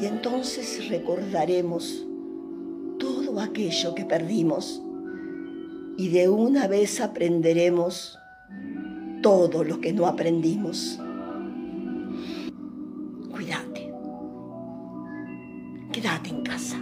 Y entonces recordaremos todo aquello que perdimos y de una vez aprenderemos todo lo que no aprendimos. Cuídate. Quédate en casa.